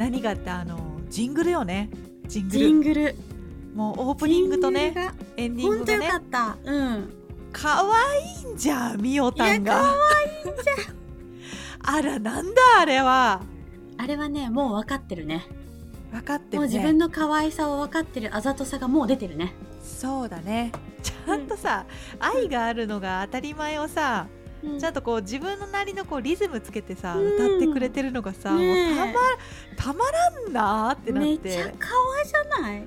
何がってあのジングルよね。ジングル。ジングル。もうオープニングとねエンディングがね。良かった。うん。可愛いんじゃんみおたんが。可愛いんじゃん。あらなんだあれは。あれはねもう分かってるね。分かってるね。もう自分の可愛さを分かってる。あざとさがもう出てるね。そうだね。ちゃんとさ、愛があるのが当たり前をさ、ちゃんとこう自分のなりのこうリズムつけてさ、うん。歌ってくれてるのがさ、ねえ。もうたまたまらんなーってなっめちゃて可愛じゃない？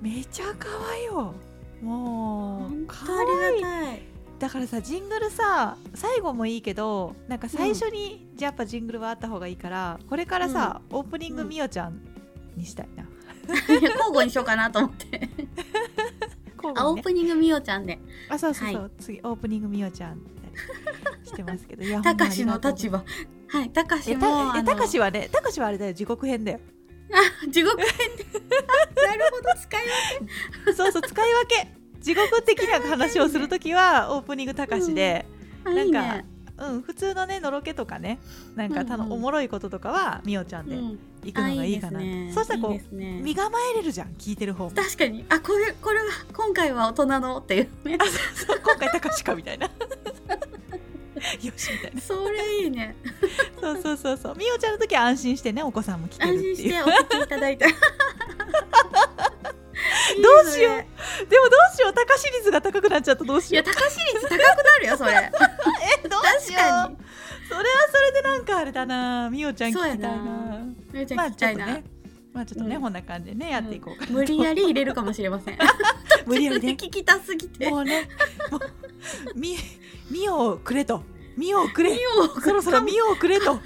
めちゃ可愛いよ。もう本可愛いい。だからさジングルさ最後もいいけどなんか最初に、じゃあやっぱジングルはあった方がいいからこれからさ、オープニングうんみおちゃんにしたいな、交互にしようかなと思って。交あオープニングみおちゃんで。あそうそうそう、は次オープニングみおちゃんしてますけど。いや たかしの立場。はいたかしえもたえたかしはねたかしはあれだよ。地獄編だよ。あ地獄編で。なるほど使いそうそう使い分け。地獄的な話をするときはオープニングたかしで、分けいいなんかねうん普通のねのろけとかねなんかたの、うん。うんおもろいこととかはみおちゃんでうん。行くのがいいかな、あですねそうしたらこうね。身構えれるじゃん聞いてる方も。確かに。あこれこれは今回は大人のっていう。ねそう今回たかしかみたいな。よしみたいな。それいいね。そうそうそうそう。みおちゃんの時は安心してねお子さんも聞ける安っていう。心してお聞きいただいた どうしよう。でもどうしよう。高し率が高くなっちゃった。どうしよう。いや高私率高くなるよそれ。えどうしよ確かに。うそれはそれでなんかあれだな。みおちゃん聞きたいな。そうやなめっちゃまあ聞きたいな、まあちょっとね、うん。こんな感じでねやっていこうか無理やり入れるかもしれません。無理やりね。聞きたすぎて。もうね。もうみみおをくれと。みおをくれ。そろそろみおをくれと。ミ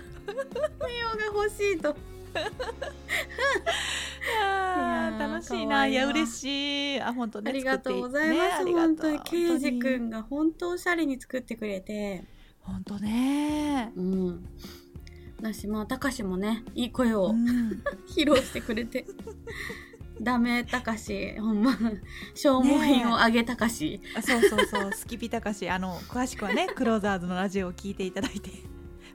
オが欲しいと やー楽しいな。いや嬉しい。あ本当ねありがとうござい作ます、ね本当にケイジ君が本当おしゃれに作ってくれて。本当ね。うん。私まあたかしもねいい声をうん。披露してくれて、ダメたかし。ほんま。消耗品をあげたかし、あそうそうそう。スキピタカシ。あの詳しくはねクローザーズのラジオを聞いていただいて。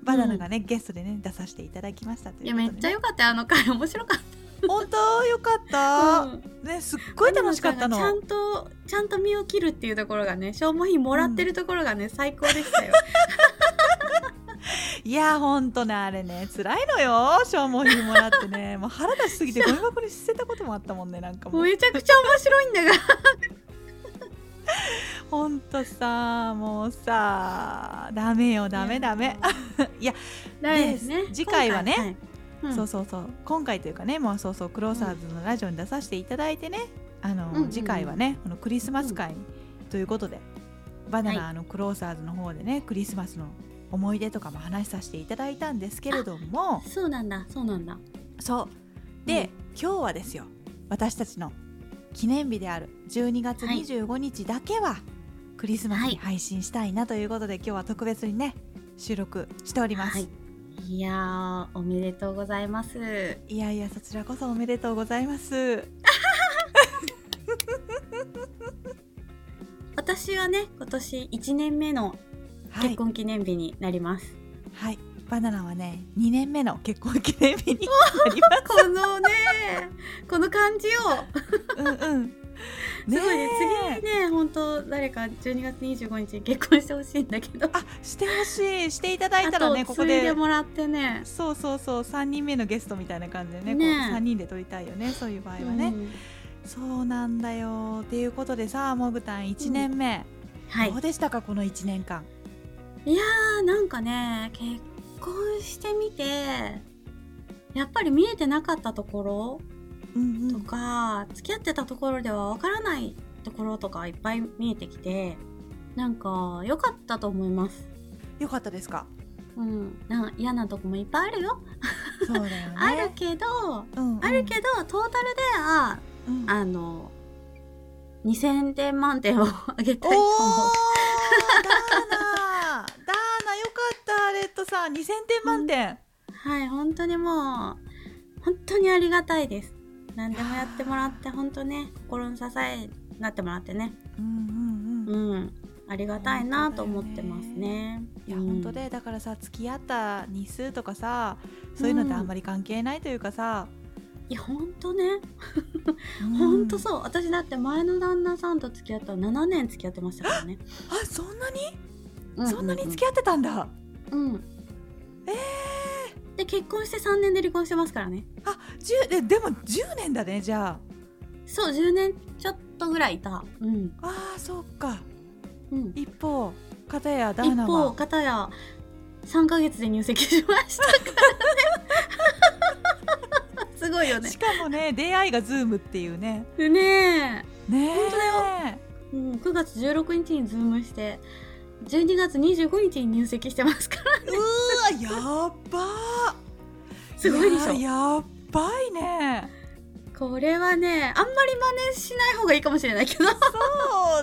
バナナがね、ゲストでね出させていただきましたといういやめっちゃ良かった。よあの回面白かっ 本当？よかった、た、うん。ねすっごい楽しかったの。ちゃんとちゃんと身を切るっていうところがね消耗品もらってるところがね、最高でしたよ。いやほんとねあれね辛いのよ消耗品もらってね。もう腹立ちすぎてゴミ箱に捨てたこともあったもんねなんかもう。めちゃくちゃ面白いんだが。ほんとさもうさダメよダメダメ。いやね。で次回はねはいうん。そうそうそう。今回というかねもうそうそうクローサーズのラジオに出させていただいてねあの、うんうんうん。次回はねこのクリスマス会ということで、バナナ、のクローサーズの方でねクリスマスの思い出とかも話させていただいたんですけれども。そうなんだ。そうなんだ。そう。で、今日はですよ。私たちの記念日である12月はい。25日だけは、クリスマスに配信したいなということで、今日は特別にね収録しております、はいいやーおめでとうございます。いやいやそちらこそおめでとうございます。私はね今年1年目のはい、結婚記念日になります、はい、バナナはね2年目の結婚記念日になりま このねこの感じを。すうんうんすごいね。え次ね本当誰か12月25日に結婚してほしいんだけど。あしてほしい。していただいたあらねここで。でもらってね。そうそうそう。3人目のゲストみたいな感じでねねえ。こう3人で撮りたいよねそういう場合はね、うん。そうなんだよ。っていうことでさモグタン1年目、はい。どうでしたかこの1年間？いやーなんかね結婚してみてやっぱり見えてなかったところうんとか、付き合ってたところではわからないところとかいっぱい見えてきてなんか良かったと思います。よかったですか？うん。なん嫌なとこもいっぱいあるよ、そうだよね。あるけど、うんうん。あるけどトータルではうん。あの2000点満点をあげたいと思う。ダーナダーナよかったレッドさん。2000点満点、はい本当にもう本当にありがたいです何でもやってもらって本当ね心の支えになってもらってね。うんうんうん。うん。ありがたいなと思ってますね。いや、うん、本当でだからさ付き合った日数とかさそういうのってあんまり関係ないというかさ、いや本当ね。本当そう。私だって前の旦那さんと付き合ったら7年付き合ってましたからね。あそんなに、うんうんうん、そんなに付き合ってたんだ。うん。えー、で結婚して3年で離婚してますからね。あ10ででも10年だねじゃあ。そう10年ちょっとぐらいいた。うん。ああそっか、うん、一方片やダーナは。一方片や3か月で入籍しましたからね。すごいよね。しかもね出会いがズームっていうね。ねえ。ねえ。本当だよ、うん、9月16日にズームして12月25日に入籍してますから。ねうわやばすごいでしょ。やばいね。これはねあんまり真似しない方がいいかもしれないけど。そ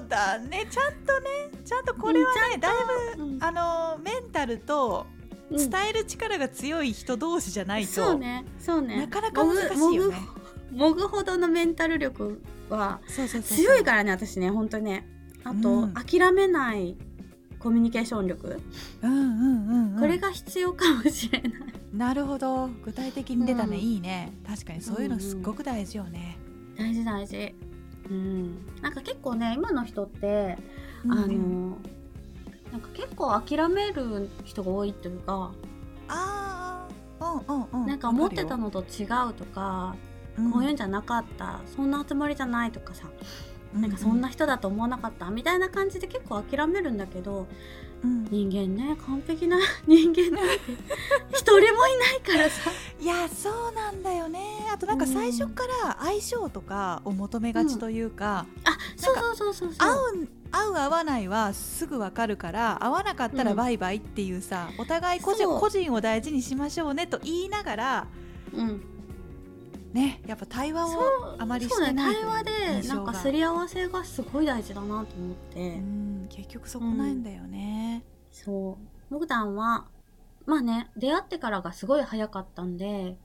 うだね。ちゃんとねちゃんとこれはね、だいぶ、うん、あのメンタルと伝える力が強い人同士じゃないと、そうねそうね。なかなか難しいよね。もぐほどのメンタル力は強いからね私ね本当ね。あと、うん、諦めないコミュニケーション力、うんうんうん、うん、これが必要かもしれない。なるほど。具体的に出たね、うん、いいね。確かにそういうのすっごく大事よね、うんうん、大事大事。うん。なんか結構ね今の人って、うん、あのなんか結構諦める人が多いというかああうんうんうん。なんか思ってたのと違うとか、こういうんじゃなかったそんなつもりじゃないとかさ、なんかそんな人だと思わなかったみたいな感じで結構諦めるんだけど、うん、人間ね完璧な 人間なんて一人もいないからさ。いやそうなんだよね。あとなんか最初から相性とかを求めがちというか、うん、あそうそうそうそう合う合う合わないはすぐ分かるから合わなかったらバイバイっていうさ、うん、お互い個人個人を大事にしましょうねと言いながら、うん、ねやっぱ対話をあまりしてない、ね、対話でなんかすり合わせがすごい大事だなと思って。うん結局そこなんだよね、うん、そう。モグダンはまあね出会ってからがすごい早かったんで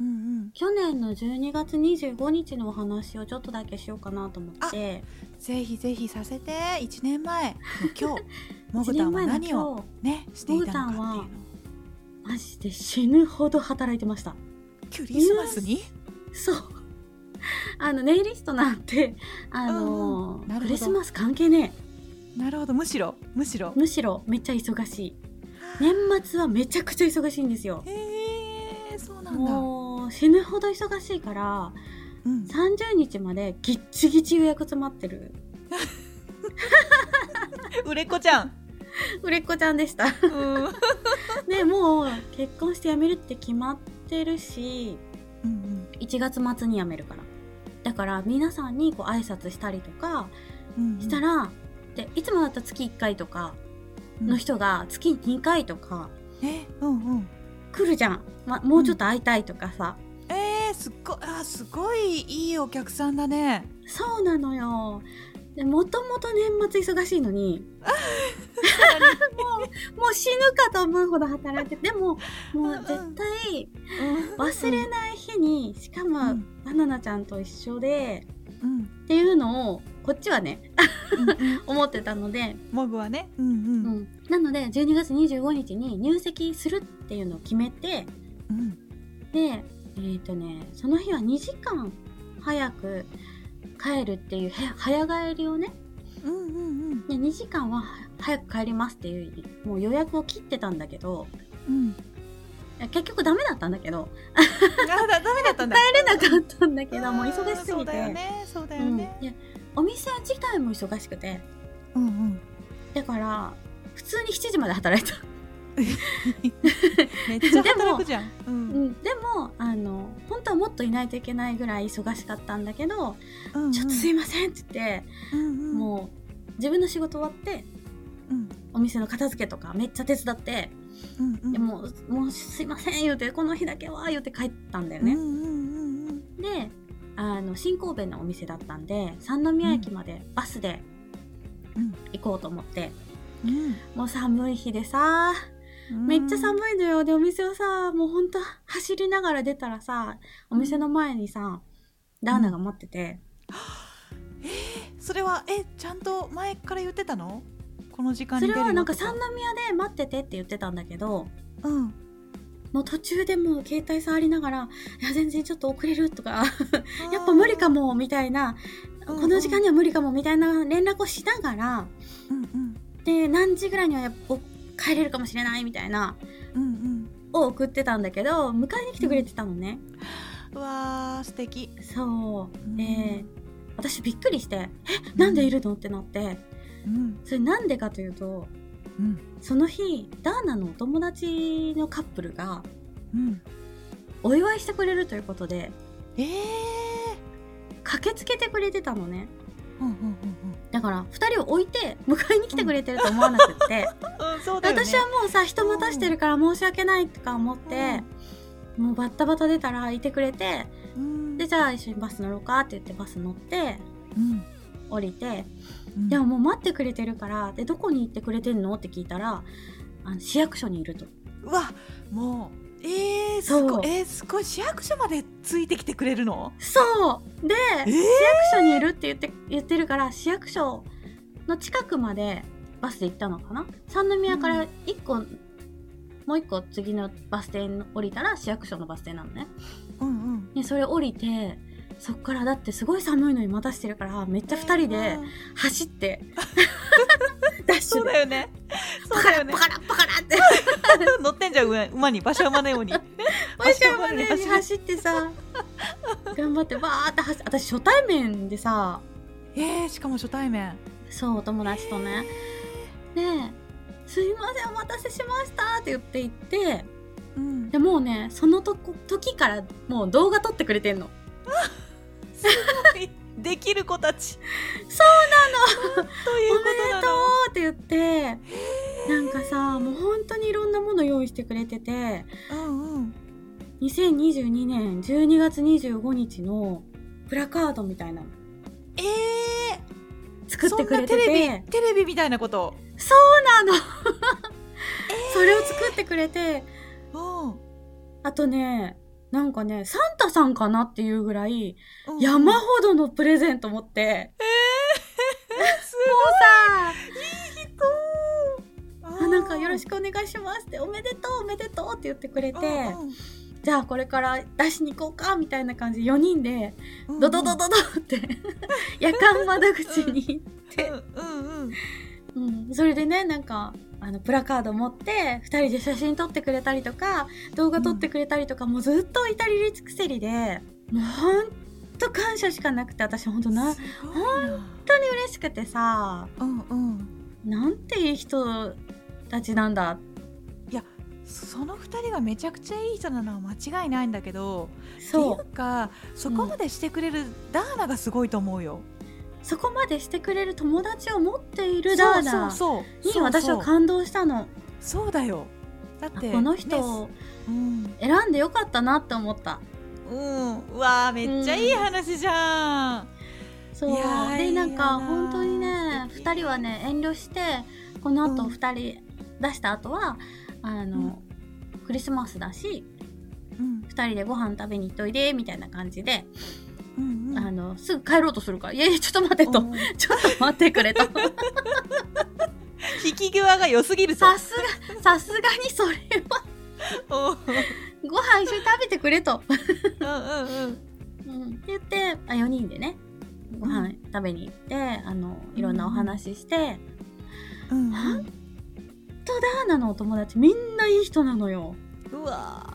うんうん、去年の12月25日のお話をちょっとだけしようかなと思って。ぜひぜひさせて。1年前。の今日モグタンは何をねしていたのかっていうの。マジで死ぬほど働いてました。クリスマスに？そう。あのネイリストなんてあのクリスマス関係ね。えなるほど。むしろ。むしろ。むしろめっちゃ忙しい。年末はめちゃくちゃ忙しいんですよ。へえそうなんだ。もう死ぬほど忙しいから、うん、30日までぎっちぎち予約詰まってる。売れっ子ちゃん。売れっ子ちゃんでした、うん、で もう結婚して辞めるって決まってるしうんうん、1月末に辞めるから。だから皆さんにこう挨拶したりとかしたら、うん。うん、でいつもだったら月1回とかの人が月2回とか、うん、えうんうん。来るじゃん、ま、もうちょっと会いたいとかさ、うん、えー、すっごあすごいいいお客さんだね。そうなのよ。でもともと年末忙しいのに。もうもう死ぬかと思うほど働いてでももう絶対忘れない日にしかも、バナナちゃんと一緒で、うん、っていうのをこっちはね思ってたので。モグはね、うんうん、うん、なので12月25日に入籍するっていうのを決めて、うん、でえっ、ー、とねその日は2時間早く帰るっていう早帰りをね、うんうんうん、で2時間は早く帰りますっていうもう予約を切ってたんだけど、うん、結局ダメだったんだけど。あだダメだったんだ。帰れなかったんだけどもう忙しすぎて。そうだよね。そうだよね、うん、お店自体も忙しくて、うんうん、だから普通に7時まで働いた。めっちゃ働くじゃん。うん、でもあの本当はもっといないといけないぐらい忙しかったんだけど「うんうん、ちょっとすいません」って言って、うんうん、もう自分の仕事終わって、うん、お店の片付けとかめっちゃ手伝って、うんうん、でももうすいません言うてこの日だけは言うて帰ったんだよね。うんうんうんうん、であの新神戸のお店だったんで三宮駅までバスで行こうと思って、うん、もう寒い日でさめっちゃ寒いのよ。で、お店をさ、もうほんと走りながら出たらさ、お店の前にさ、ダーナが待ってて。うん、えー、それは、え、ちゃんと前から言ってたの？この時間にそれはなんか三宮で待っててって言ってたんだけど、うん、もう途中でもう携帯触りながら「いや全然ちょっと遅れる」とか「やっぱ無理かも」みたいな、この時間には無理かもみたいな連絡をしながら、うんうん、で何時ぐらいにはやっぱ帰れるかもしれないみたいな、うんうん、を送ってたんだけど迎えに来てくれてたのね。うわー素敵。そう、で、え私びっくりして「えなんでいるの?」ってなって、うん、それなんでかというと、うん、その日ダーナのお友達のカップルが、うん、お祝いしてくれるということでえー、駆けつけてくれてたのね。うんうんうんうん、だから2人を置いて迎えに来てくれてると思わなくって、うん。ね、私はもうさ人待たしてるから申し訳ないとか思って、うん、もうバッタバタ出たらいてくれて、うん、でじゃあ一緒にバス乗ろうかって言ってバス乗って、うん、降りて、でももう待ってくれてるからでどこに行ってくれてんの？って聞いたらあの市役所にいると。うわもうえー、すごいえー、すごい市役所までついてきてくれるの？そう。で、えー、市役所にいるって言って言ってるから市役所の近くまでバスで行ったのかな？三宮から1個、うん、もう1個次のバス停に降りたら市役所のバス停なのね。うんうん、でそれ降りてそっからだってすごい寒いのに待たしてるからめっちゃ2人で走って、ダッシュそうだよね。そうだよね。パカラパカラって。乗ってんじゃん馬に馬車馬のように。馬車馬のように走ってさ頑張ってバーって走私初対面でさえー、しかも初対面。そうお友達とね。ですいませんお待たせしましたって言って行って、うん、でもうねそのと時からもう動画撮ってくれてんのすごい。できる子たち。そうなの。ということなのって言って。なんかさもう本当にいろんなもの用意してくれてて、うんうん、2022年12月25日のプラカードみたいな。えー、作ってくれてて。テレビテレビみたいなこと？そうなの。それを作ってくれて、あとねなんかね、サンタさんかなっていうぐらい、山ほどのプレゼント持って。えー、すごい。さ、いい人。あなんかよろしくお願いしますって、おめでとうおめでとうって言ってくれて、じゃあこれから出しに行こうかみたいな感じで4人で、ドドドドドって 夜間窓口に行って、うん、それでね、なんか、あのプラカード持って2人で写真撮ってくれたりとか動画撮ってくれたりとか、うん、もうずっと至り尽くせりでもうほんと感謝しかなくて私ほんとな本当に嬉しくてさ、うんうん、なんていい人たちなんだ。いやその2人がめちゃくちゃいい人なのは間違いないんだけどそう。っていうかそこまでしてくれるダーナがすごいと思うよ。うんそこまでしてくれる友達を持っているダーダに私は感動したの。そうだよ。だってこの人を選んでよかったなって思った。うん。うわめっちゃいい話じゃん、う。ん、そうでなんか本当にね2人はね遠慮してこのあと2人出した後は、うん、あの、クリスマスだし、うん、2人でご飯食べに行っといでみたいな感じでうんうん、あのすぐ帰ろうとするから「いやいやちょっと待って」と「ちょっと待ってくれ」と。引き際が良すぎるさすがさすがにそれは。ご飯一緒に食べてくれと。うんうんうん、うん、って言ってあ4人でねご飯食べに行って、あのいろんなお話しして、うん、ほん。とダーナのお友達みんないい人なのよ。うわ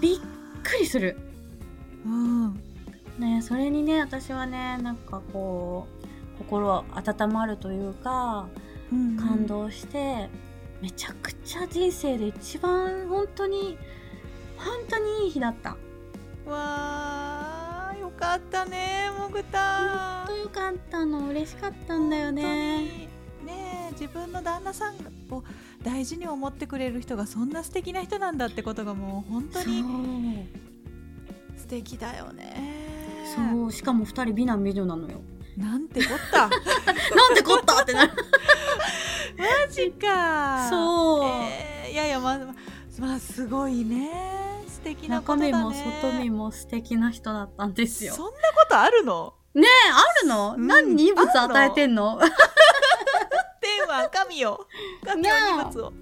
びっくりする。うんねそれにね私はねなんかこう心温まるというか、うんうん、感動してめちゃくちゃ人生で一番本当に本当にいい日だった。わーよかったねもぐた本当よかったの。嬉しかったんだよね。ね自分の旦那さんを大事に思ってくれる人がそんな素敵な人なんだってことがもう本当に素敵だよねそうしかも2人美男美女なのよ。なんてこった？なんてこったってなる。マジか。そう、えー、いやいやまあまあすごいね。素敵なことだ、ね、中身も外身も素敵な人だったんですよ。そんなことあるの？ねえあるの、うん、何に異物与えてんの？天 は神を神の荷物を。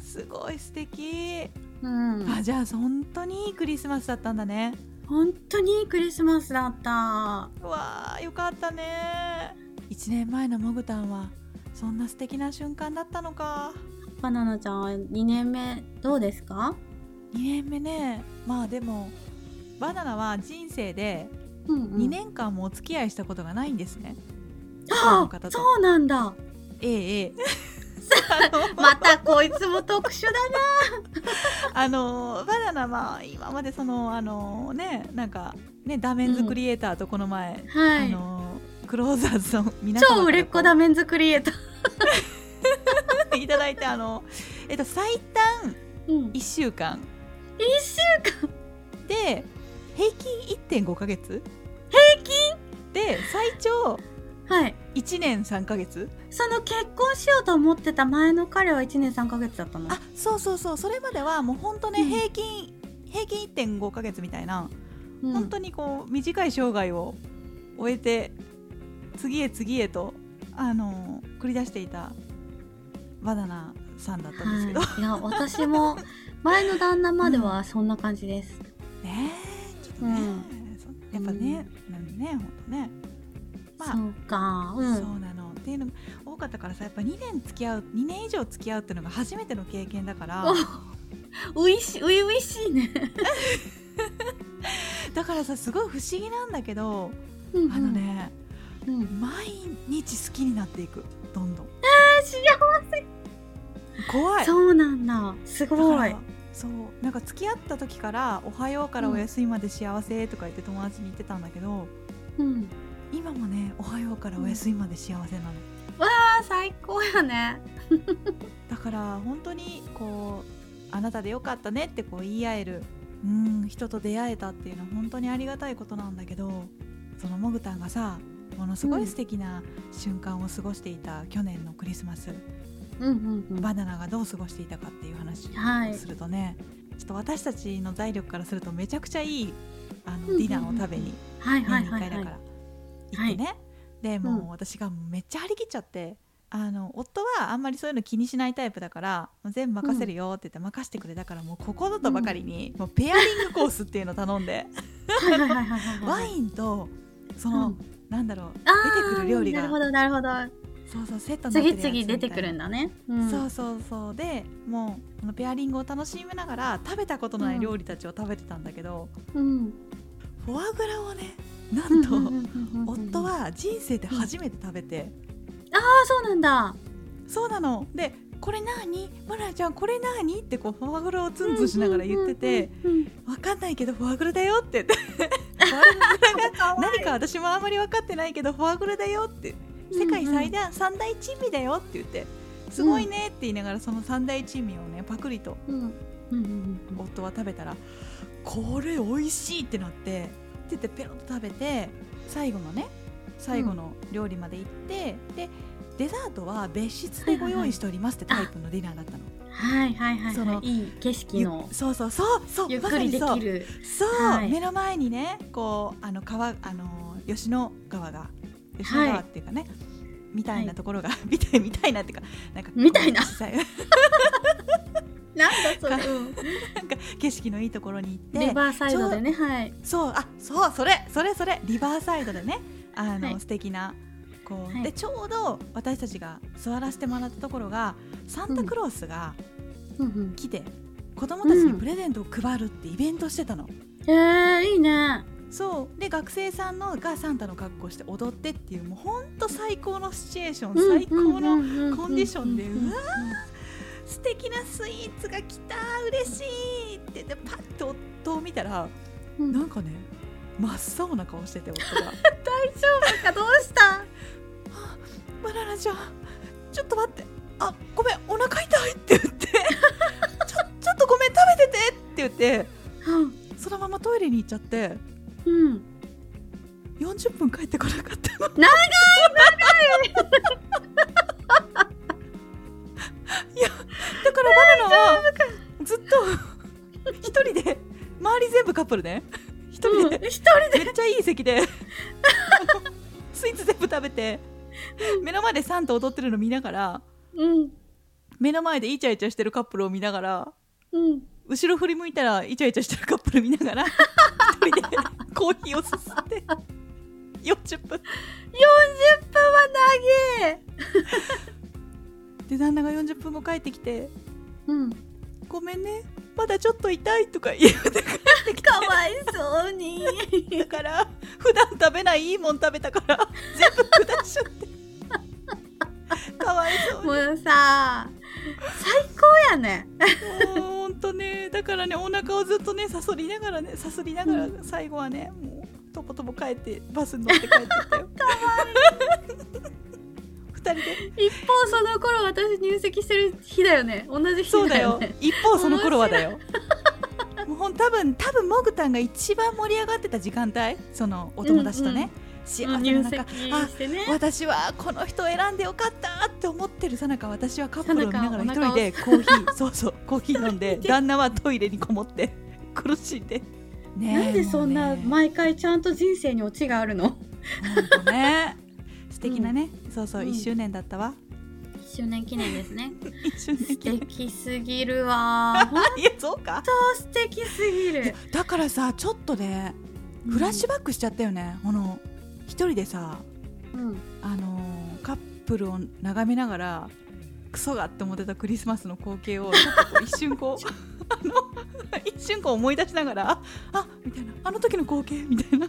すごい素敵。うん。あじゃあ本当にいいクリスマスだったんだね本当にクリスマスだった。わあよかったね。1年前のモグタンはそんな素敵な瞬間だったのか。バナナちゃんは2年目どうですか？2年目ね。まあでもバナナは人生で2年間もお付き合いしたことがないんですね、ああそうなんだ。ええええ またこいつも特殊だな。あのバナナまあ今までそのあのねなんかねダメンズクリエイターとこの前、うん。はい、あのクローザーズの皆様超売れっ子ダメンズクリエイター。いただいてあのえっと最短1週間、うん、1週間。で平均1.5か月。平均？で最長はい。1年3か月？その結婚しようと思ってた前の彼は1年3か月だったの？あそうそうそう。それまではもうほんとね、うん、平均平均1.5か月みたいな、うん、本当にこう短い生涯を終えて次へ次へとあのー、繰り出していたバナナさんだったんですけど、はい、いや私も前の旦那まではそんな感じです、うん、ねちょっとね、うん、やっぱね、うん、ねほんとねまあ、そうか、うん、そうなの。っていうのが多かったからさやっぱ2年付き合う2年以上付き合うっていうのが初めての経験だから。ういしういしいね。だからさすごい不思議なんだけど、うんうん、あのね、うん、毎日好きになっていく。どんどん。えー、幸せ。怖い。そうなんだ。すごい。そう。なんか付き合った時から「おはようからお休みまで幸せ」とか言って友達に言ってたんだけど、うん、今もねおはようからお休みまで幸せなの、わあ最高やね。だから本当にこうあなたでよかったねってこう言い合えるうん人と出会えたっていうのは本当にありがたいことなんだけどそのモグタンがさものすごい素敵な瞬間を過ごしていた去年のクリスマス、うんうんうん、バナナがどう過ごしていたかっていう話をするとね、はい、ちょっと私たちの財力からするとめちゃくちゃいいあの、ディナーを食べに年に1回だから行ってね、はい、でもう私がめっちゃ張り切っちゃって。あの夫はあんまりそういうの気にしないタイプだから全部任せるよって言って任せてくれたからもうここぞとばかりに、もうペアリングコースっていうの頼んで。ワインとその、うん、なんだろう出てくる料理が。なるほどなるほど。そうそうセット次々出てくるんだね、うん、そうそうそう。でもうこのペアリングを楽しみながら食べたことない料理たちを食べてたんだけど、うん、フォアグラをねなんと夫は人生で初めて食べて、ああそうなんだ。そうなの。でこれ何マラちゃんこれ何ってこうフォアグラをツンツンしながら言ってて分かんないけどフォアグラだよって。フォアグラが何か私もあんまり分かってないけどフォアグラだよって。世界最大三大珍味だよって言ってすごいねって言いながらその三大珍味をねパクリと。夫は食べたらこれ美味しいってなってって言ってペロッと食べて最後のね最後の料理まで行って、うん、でデザートは別室でご用意しておりますってタイプのディナーだったの。はいはいはい、そのいい景色のそうそうそうそうゆっくりできる。そう、はい、目の前にねこうあの川あの吉野川が吉野川っていうかね、はい、みたいなところが、はい、みたいみたいなっていうかなんかみたいななんだそれ、なんか景色のいいところに行ってリバーサイドでねはい。そうあそうそれそれそれリバーサイドでねあの、はい、素敵なこう、はい、でちょうど私たちが座らせてもらったところがサンタクロースが来て、うん、子供たちにプレゼントを配るってイベントしてたの。へ、うん、えー、いいね。そう。で学生さんのがサンタの格好して踊ってっていうもうほんと最高のシチュエーション、最高のコンディションでうわー素敵なスイーツが来た嬉しいって。でパッと夫を見たら、うん、なんかね真っ青な顔してて夫が。大丈夫か？どうした？バナナちゃんちょっと待って。あごめんお腹痛いって言って。ちょちょっとごめん食べててって言って、うん、そのままトイレに行っちゃって。うん。40分帰ってこなかったの。長い長い。いやだからバナナはずっと一人で周り全部カップルね。一人で、うん、人で。めっちゃいい席で。スイーツ全部食べて。目の前でサンと踊ってるの見ながらうん、目の前でイチャイチャしてるカップルを見ながら、うん、後ろ振り向いたらイチャイチャしてるカップル見ながら一人でコーヒーをすすって。40分。40分は長えで旦那が40分後帰ってきて「うんごめんねまだちょっと痛い」とか言うて帰ってきて。かわいそうに。だから普段食べないいいもん食べたから全部下しちゃって。かわいそうもうさ最高やね。もうほんとねだからねお腹をずっとねさそりながらねさすりながら最後はね、もうとぼとぼ帰ってバスに乗って帰ってったよ。かわいい人で。一方その頃私入籍してる日だよね。同じ日だよ、ね、一方その頃はだよ。もうほん多分多分モグタンが一番盛り上がってた時間帯？そのお友達とね、うんうん。幸せの中、ね、あ私はこの人を選んでよかったって思ってるさなか私はカップルを見ながら一人でコーヒー そうそうコーヒー飲んで旦那はトイレにこもって苦しんで、ね、なんでそんな毎回ちゃんと人生にオチがあるの？本当ね素敵なね、うん、そうそう、1周年だったわ。1周年記念ですね。素敵すぎるわ。いやそうか。素敵すぎる。だからさちょっとねフラッシュバックしちゃったよね、この一人でさ、うん、あのカップルを眺めながらクソがって思ってたクリスマスの光景をちょっとこう一瞬こう あの一瞬こう思い出しながらあみたいなあの時の光景みたいな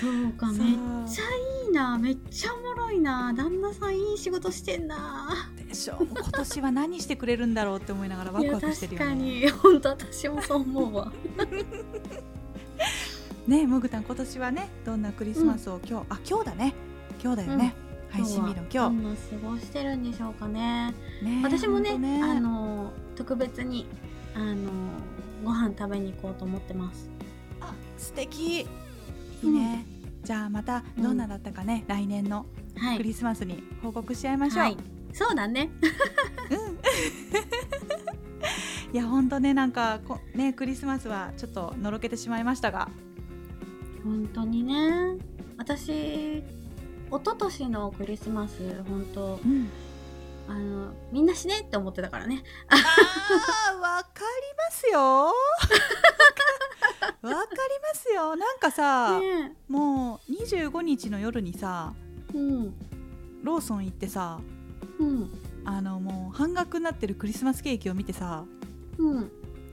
そうかめっちゃいいなめっちゃおもろいな旦那さんいい仕事してんな。でしょ今年は何してくれるんだろうって思いながらワクワクしてるよね。確かに。本当私もそう思うわ。ねもぐたん今年はねどんなクリスマスを今日、うん、あ今日だね。今日だよね、うん、配信日の今日。どんな過ごしてるんでしょうかね。ね私もね、ね、あの特別にあのご飯食べに行こうと思ってます。あ素敵いいね、うん、じゃあまたどんなだったかね、来年のクリスマスに報告し合いましょう、はい、そうだね。うん。いや本当ねなんかこねクリスマスはちょっとのろけてしまいましたが。本当にね。私一昨年のクリスマス本当、うん、あのみんな死ねって思ってたからね。ああわかりますよ。わかりますよ。なんかさ、ね、もう25日の夜にさ、うん、ローソン行ってさ、うん、あのもう半額になってるクリスマスケーキを見てさ、うん、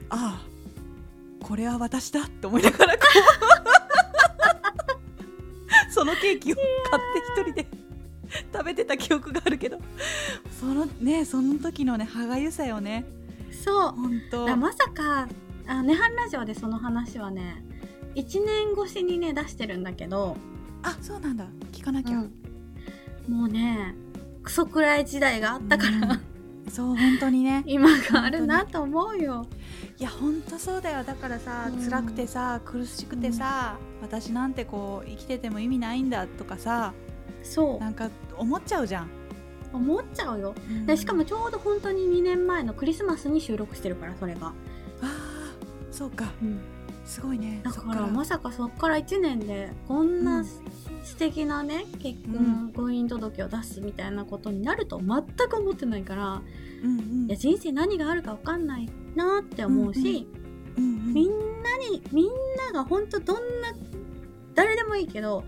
ああこれは私だって思いながらこう そのケーキを買って一人で食べてた記憶があるけどそのねその時のね歯がゆさよね。そう。本当。まさかあネハンラジオでその話はね1年越しにね出してるんだけど。あそうなんだ。聞かなきゃ、うん、もうねクソくらい時代があったから、うん、そう本当にね。今があるなと思うよ。いや本当そうだよ。だからさ、うん、辛くてさ苦しくてさ、うん、私なんてこう生きてても意味ないんだとかさそう。なんか思っちゃうじゃん。思っちゃうよ、うん、でしかもちょうど本当に2年前のクリスマスに収録してるからそれが。ああそうか、うん、すごいねだからまさかそっから1年でこんな素敵なね結婚、婚姻届を出すみたいなことになると全く思ってないから、うんうん、いや人生何があるか分かんないなって思うし、うんうん、みんなにみんなが本当どんな誰でもいいけど、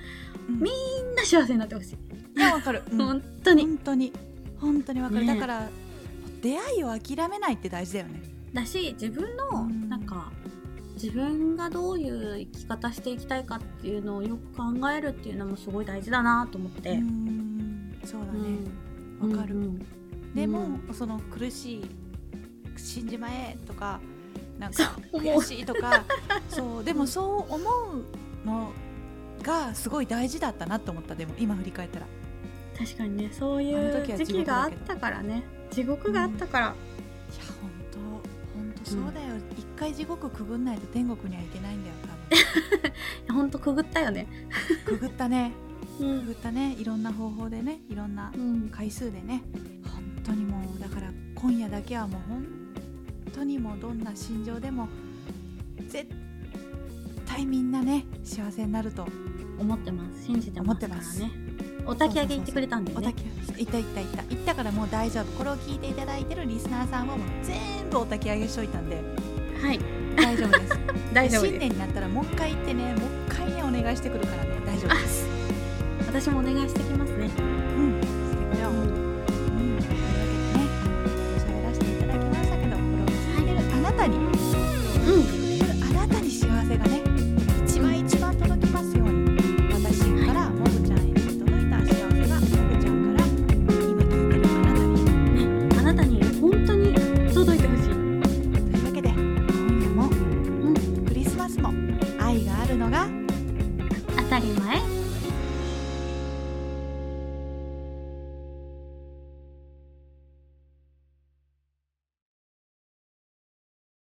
うん、みんな幸せになってほしい。いやわかる、うん、本当に。本当に。本当にわかる、ね、だから出会いを諦めないって大事だよね。だし自分のなんか、自分がどういう生き方していきたいかっていうのをよく考えるっていうのもすごい大事だなと思って。そうだね。わ、かる、でも、その苦しい死んじまえとかなんか悔しいとかそうでもそう思うのがすごい大事だったなと思ったでも今振り返ったら。確かにねそういう時期があったからね。地獄があったから、うん、いや本当本当そうだよ、回地獄くぐんないと天国には行けないんだよ多分。本当くぐったよね。くぐったね。くぐったね。いろんな方法でねいろんな回数でね、うん、本当にもうだから今夜だけはもう本当にもどんな心情でも絶対みんなね幸せになると思ってます。信じてます。からね。お焚き上げ行ってくれたんで、ね、お焚き行った行った行った。行った。からもう大丈夫。これを聞いていただいてるリスナーさんはもう全部お焚き上げしといたんではい。大丈夫です。大丈夫新年になったらもう一回行ってね。もう一回ねお願いしてくるからね。大丈夫です。私もお願いしてきますね。うん。してくれよ、う。ん、喋らせていただきましたけどこれを聞いてるあなたに、うん